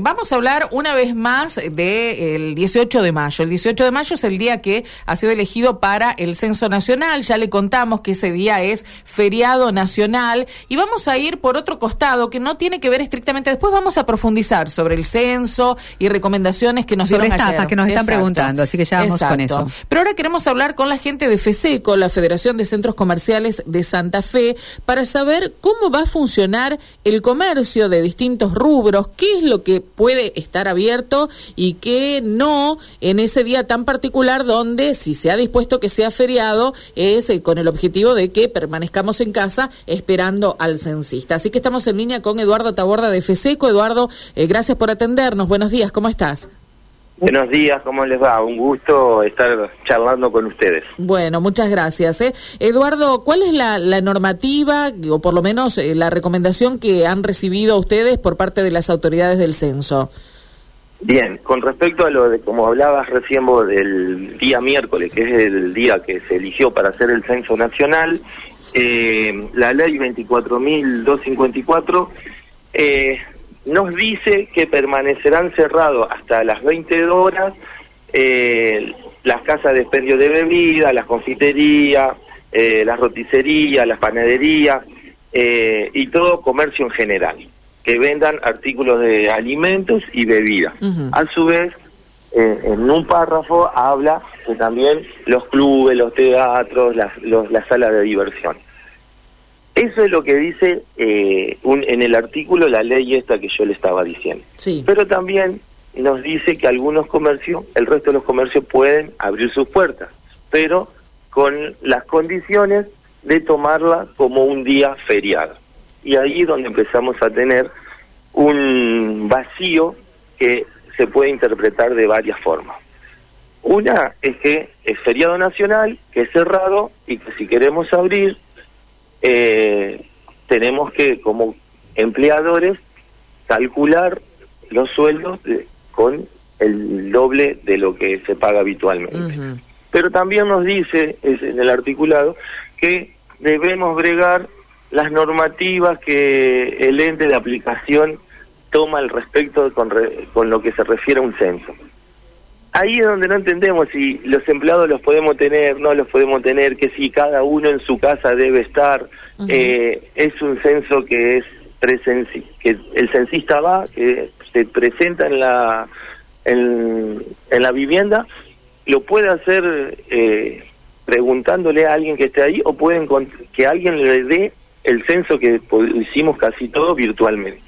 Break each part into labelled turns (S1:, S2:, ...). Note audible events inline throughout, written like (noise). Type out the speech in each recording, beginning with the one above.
S1: Vamos a hablar una vez más del 18 de mayo. El 18 de mayo es el día que ha sido elegido para el Censo Nacional. Ya le contamos que ese día es feriado nacional. Y vamos a ir por otro costado que no tiene que ver estrictamente. Después vamos a profundizar sobre el censo y recomendaciones que nos
S2: sobre
S1: dieron
S2: estafas que nos están preguntando. Así que ya vamos con eso.
S1: Pero ahora queremos hablar con la gente de FESECO, la Federación de Centros Comerciales de Santa Fe, para saber cómo va a funcionar el comercio de distintos rubros, qué es lo que puede estar abierto y que no en ese día tan particular donde si se ha dispuesto que sea feriado es eh, con el objetivo de que permanezcamos en casa esperando al censista. Así que estamos en línea con Eduardo Taborda de FESECO. Eduardo, eh, gracias por atendernos. Buenos días, ¿cómo estás?
S3: Buenos días, ¿cómo les va? Un gusto estar charlando con ustedes.
S1: Bueno, muchas gracias. ¿eh? Eduardo, ¿cuál es la, normativa o por lo menos eh, la recomendación que han recibido ustedes por parte de las autoridades del censo?
S3: Bien, con respecto a lo de, como hablabas recién vos, del día miércoles, que es el día que se eligió para hacer el censo nacional, eh, la ley 24.254 eh, nos dice que permanecerán cerrados hasta las 20 horas eh, las casas de expendio de bebida, las confiterías, eh, las roticerías, las panaderías eh, y todo comercio en general, que vendan artículos de alimentos y bebidas. A su vez, en un párrafo habla que también los clubes, los teatros, las, las salas de diversión. Eso es lo que dice eh, un, en el artículo la ley esta que yo le estaba diciendo.
S1: Sí.
S3: Pero también nos dice que algunos comercios, el resto de los comercios pueden abrir sus puertas, pero con las condiciones de tomarla como un día feriado. Y ahí es donde empezamos a tener un vacío que se puede interpretar de varias formas. Una es que es feriado nacional, que es cerrado y que si queremos abrir eh, tenemos que, como empleadores, calcular los sueldos con el doble de lo que se paga habitualmente. Pero también nos dice en el articulado que debemos bregar las normativas que el ente de aplicación toma al respecto con, con lo que se refiere a un censo ahí es donde no entendemos si los empleados los podemos tener, no los podemos tener, que si cada uno en su casa debe estar. eh, es un censo que es presenci que el censista va, que se presenta en la en, en la vivienda, lo puede hacer eh, preguntándole a alguien que esté ahí o pueden que alguien le dé el censo que hicimos casi todo virtualmente.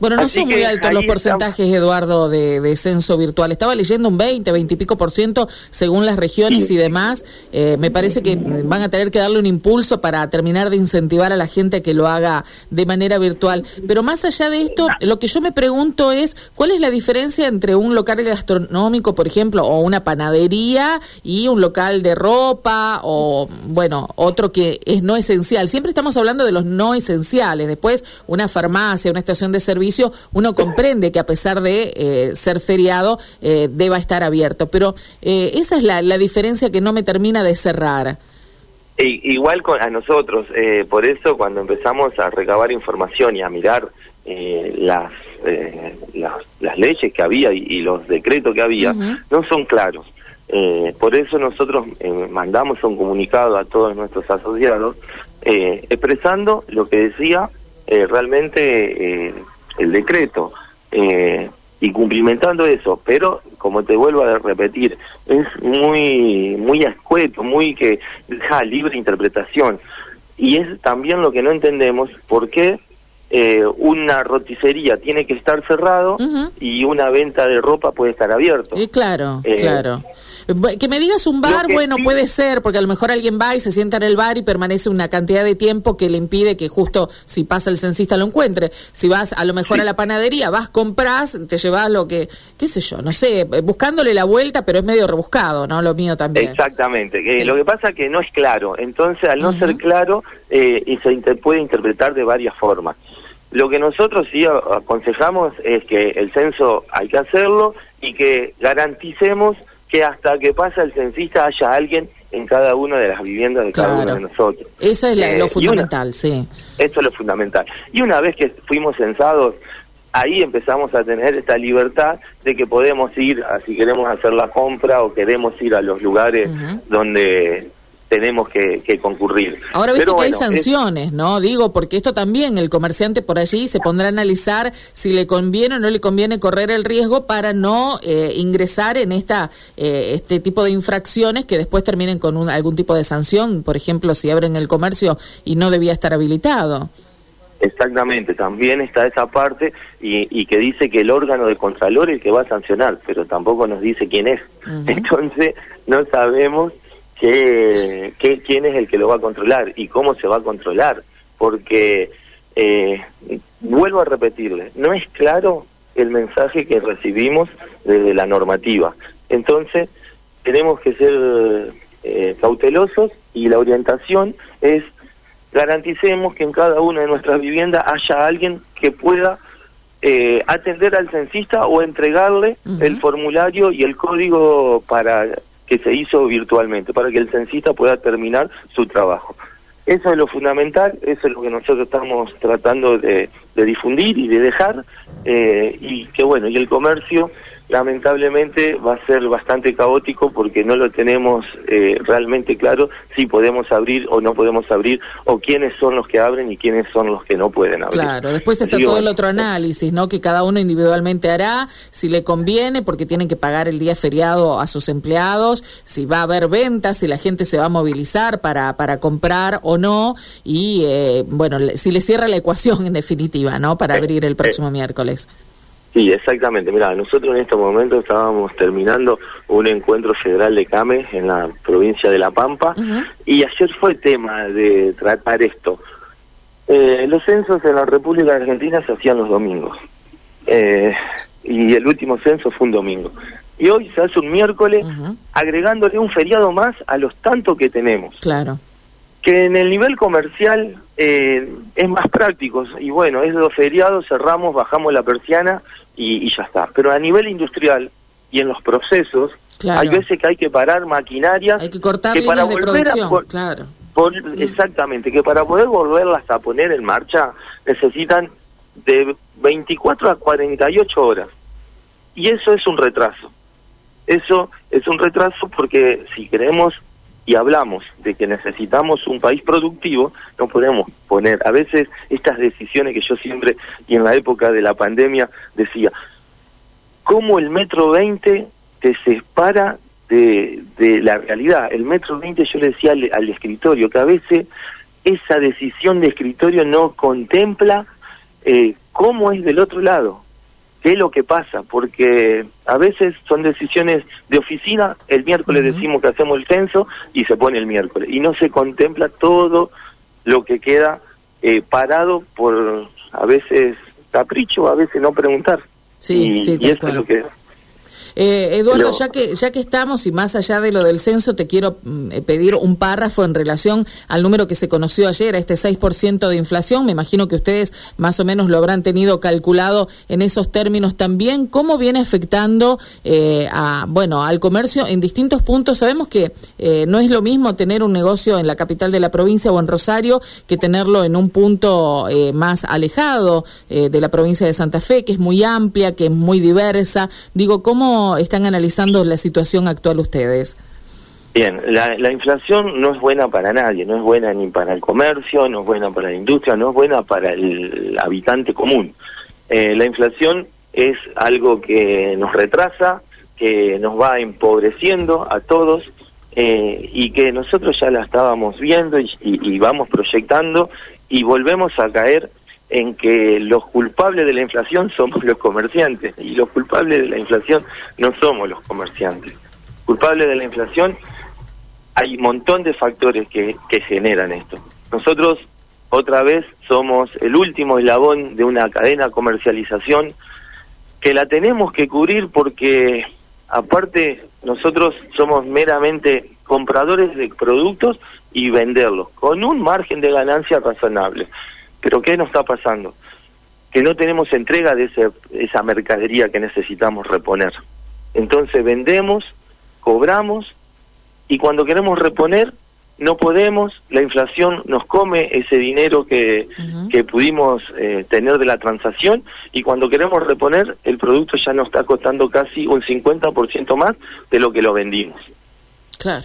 S1: Bueno, no son muy altos los porcentajes, Eduardo, de, censo virtual. Estaba leyendo un 20, 20 y pico por ciento según las regiones y demás. Eh, me parece que van a tener que darle un impulso para terminar de incentivar a la gente a que lo haga de manera virtual. Pero más allá de esto, lo que yo me pregunto es, ¿cuál es la diferencia entre un local gastronómico, por ejemplo, o una panadería y un local de ropa o, bueno, otro que es no esencial? Siempre estamos hablando de los no esenciales. Después, una farmacia, una estación de servicio uno comprende que a pesar de eh, ser feriado eh, deba estar abierto. Pero eh, esa es la, diferencia que no me termina de cerrar.
S3: igual con, a nosotros, por eso cuando empezamos a recabar información y a mirar las, las, leyes que había y, los decretos que había, no son claros. por eso nosotros mandamos un comunicado a todos nuestros asociados expresando lo que decía realmente el decreto eh, y cumplimentando eso, pero como te vuelvo a repetir, es muy muy escueto, muy que deja libre interpretación. Y es también lo que no entendemos por qué eh, una roticería tiene que estar cerrado y una venta de ropa puede estar abierto.
S1: Y claro, eh, claro. Que me digas un bar, bueno, puede ser, porque a lo mejor alguien va y se sienta en el bar y permanece una cantidad de tiempo que le impide que justo si pasa el censista lo encuentre. Si vas a lo mejor a la panadería, vas, compras, te llevas lo que, qué sé yo, no sé, buscándole la vuelta, pero es medio rebuscado, ¿no? Lo mío también.
S3: Exactamente. Lo que pasa es que no es claro. Entonces, al no ser claro, eh, y se puede interpretar de varias formas. Lo que nosotros sí aconsejamos es que el censo hay que hacerlo y que garanticemos que hasta que pasa el censista haya alguien en cada una de las viviendas de cada uno de nosotros.
S1: Eso es lo eh, fundamental, sí.
S3: Esto es lo fundamental. Y una vez que fuimos censados, ahí empezamos a tener esta libertad de que podemos ir, a, si queremos hacer la compra o queremos ir a los lugares donde tenemos que, concurrir.
S1: Ahora viste que hay sanciones, ¿no? Digo, porque esto también el comerciante por allí se pondrá a analizar si le conviene o no le conviene correr el riesgo para no eh, ingresar en esta eh, este tipo de infracciones que después terminen con algún tipo de sanción, por ejemplo, si abren el comercio y no debía estar habilitado.
S3: Exactamente, también está esa parte y, que dice que el órgano de Contralor es el que va a sancionar, pero tampoco nos dice quién es. (laughs) Entonces no sabemos qué, quién es el que lo va a controlar y cómo se va a controlar, porque eh, vuelvo a repetirle, no es claro el mensaje que recibimos desde la normativa. Entonces tenemos que ser eh, cautelosos y la orientación es garanticemos que en cada una de nuestras viviendas haya alguien que pueda eh, atender al censista o entregarle el formulario y el código para que se hizo virtualmente, para que el censista pueda terminar su trabajo. Eso es lo fundamental, eso es lo que nosotros estamos tratando de, difundir y de dejar, eh, y que bueno, y el comercio lamentablemente va a ser bastante caótico porque no lo tenemos eh, realmente claro si podemos abrir o no podemos abrir o quiénes son los que abren y quiénes son los que no pueden abrir.
S1: Claro, después está todo el otro análisis, ¿no? Que cada uno individualmente hará, si le conviene, porque tienen que pagar el día feriado a sus empleados, si va a haber ventas, si la gente se va a movilizar para, para comprar o no, y eh, bueno, si le cierra la ecuación (laughs) en definitiva, ¿no? Para abrir el próximo miércoles.
S3: Sí, exactamente. Mira, nosotros en este momento estábamos terminando un encuentro federal de CAME en la provincia de La Pampa y ayer fue tema de tratar esto. Eh, los censos en la República Argentina se hacían los domingos eh, y el último censo fue un domingo. Y hoy se hace un miércoles agregándole un feriado más a los tantos que tenemos.
S1: Claro
S3: que en el nivel comercial eh, es más práctico y bueno, es los feriados, cerramos, bajamos la persiana y, ya está. Pero a nivel industrial y en los procesos, hay veces que hay que parar maquinarias
S1: hay que, cortar para volver claro.
S3: Exactamente, que para poder volverlas a poner en marcha necesitan de 24 a 48 horas. Y eso es un retraso. Eso es un retraso porque si queremos y hablamos de que necesitamos un país productivo, no podemos poner a veces estas decisiones que yo siempre, y en la época de la pandemia, decía, ¿cómo el metro 20 te separa de, de la realidad? El metro 20 yo le decía al escritorio, que a veces esa decisión de escritorio no contempla eh, cómo es del otro lado qué es lo que pasa, porque a veces son decisiones de oficina, el miércoles decimos que hacemos el censo y se pone el miércoles, y no se contempla todo lo que queda eh, parado por a veces capricho, a veces no preguntar.
S1: Sí, sí, y eso es lo que eh, Eduardo, ya que ya que estamos y más allá de lo del censo, te quiero mm, eh, pedir un párrafo en relación al número que se conoció ayer, a este 6% de inflación. Me imagino que ustedes más o menos lo habrán tenido calculado en esos términos también. ¿Cómo viene afectando eh, a bueno al comercio en distintos puntos? Sabemos que eh, no es lo mismo tener un negocio en la capital de la provincia o en Rosario que tenerlo en un punto más alejado de la provincia de Santa Fe, que es muy amplia, que es muy diversa. Digo, ¿cómo están analizando la situación actual ustedes?
S3: Bien, la, inflación no es buena para nadie, no es buena ni para el comercio, no es buena para la industria, no es buena para el habitante común. Eh, la inflación es algo que nos retrasa, que nos va empobreciendo a todos eh, y que nosotros ya la estábamos viendo y vamos proyectando y volvemos a caer en que los culpables de la inflación somos los comerciantes y los culpables de la inflación no somos los comerciantes. Culpables de la inflación hay un montón de factores que, generan esto. Nosotros otra vez somos el último eslabón de una cadena de comercialización que la tenemos que cubrir porque aparte nosotros somos meramente compradores de productos y venderlos con un margen de ganancia razonable. Pero ¿qué nos está pasando? Que no tenemos entrega de esa mercadería que necesitamos reponer. Entonces vendemos, cobramos y cuando queremos reponer no podemos, la inflación nos come ese dinero que, que pudimos eh, tener de la transacción y cuando queremos reponer el producto ya nos está costando casi un 50% más de lo que lo vendimos.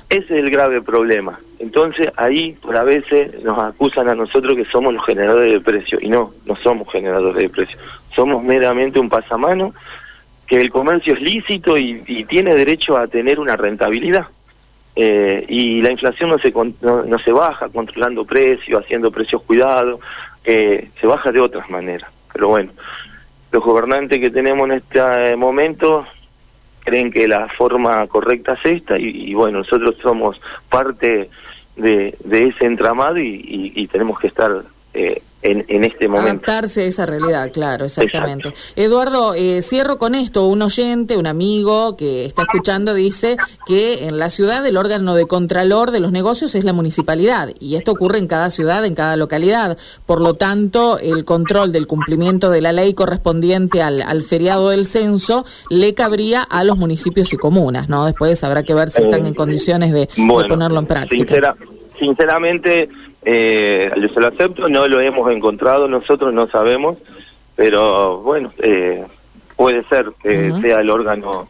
S3: Ese es el grave problema. Entonces ahí por a veces nos acusan a nosotros que somos los generadores de precios y no, no somos generadores de precios. Somos meramente un pasamano que el comercio es lícito y, tiene derecho a tener una rentabilidad. Eh, y la inflación no se, no, se baja controlando precios, haciendo precios cuidados, eh, se baja de otras maneras. Pero bueno, los gobernantes que tenemos en este momento creen que la forma correcta es esta y, bueno, nosotros somos parte de, ese entramado y, tenemos que estar eh, en, este momento.
S1: Adaptarse a esa realidad, claro, exactamente. Eduardo, eh, cierro con esto. Un oyente, un amigo que está escuchando dice que en la ciudad el órgano de contralor de los negocios es la municipalidad y esto ocurre en cada ciudad, en cada localidad. Por lo tanto, el control del cumplimiento de la ley correspondiente al, al feriado del censo le cabría a los municipios y comunas, ¿no? Después habrá que ver si están en condiciones de, ponerlo en práctica.
S3: sinceramente eh, yo lo acepto, no lo hemos encontrado, nosotros no sabemos, pero bueno, eh, puede ser que sea el órgano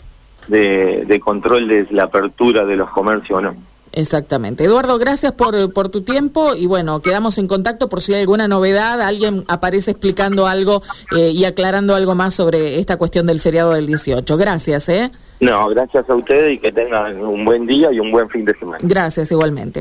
S3: de, de, control de la apertura de los comercios o no.
S1: Exactamente. Eduardo, gracias por, por tu tiempo y bueno, quedamos en contacto por si hay alguna novedad, alguien aparece explicando algo eh, y aclarando algo más sobre esta cuestión del feriado del 18. Gracias, ¿eh?
S3: No, gracias a ustedes y que tengan un buen día y un buen fin de semana.
S1: Gracias, igualmente.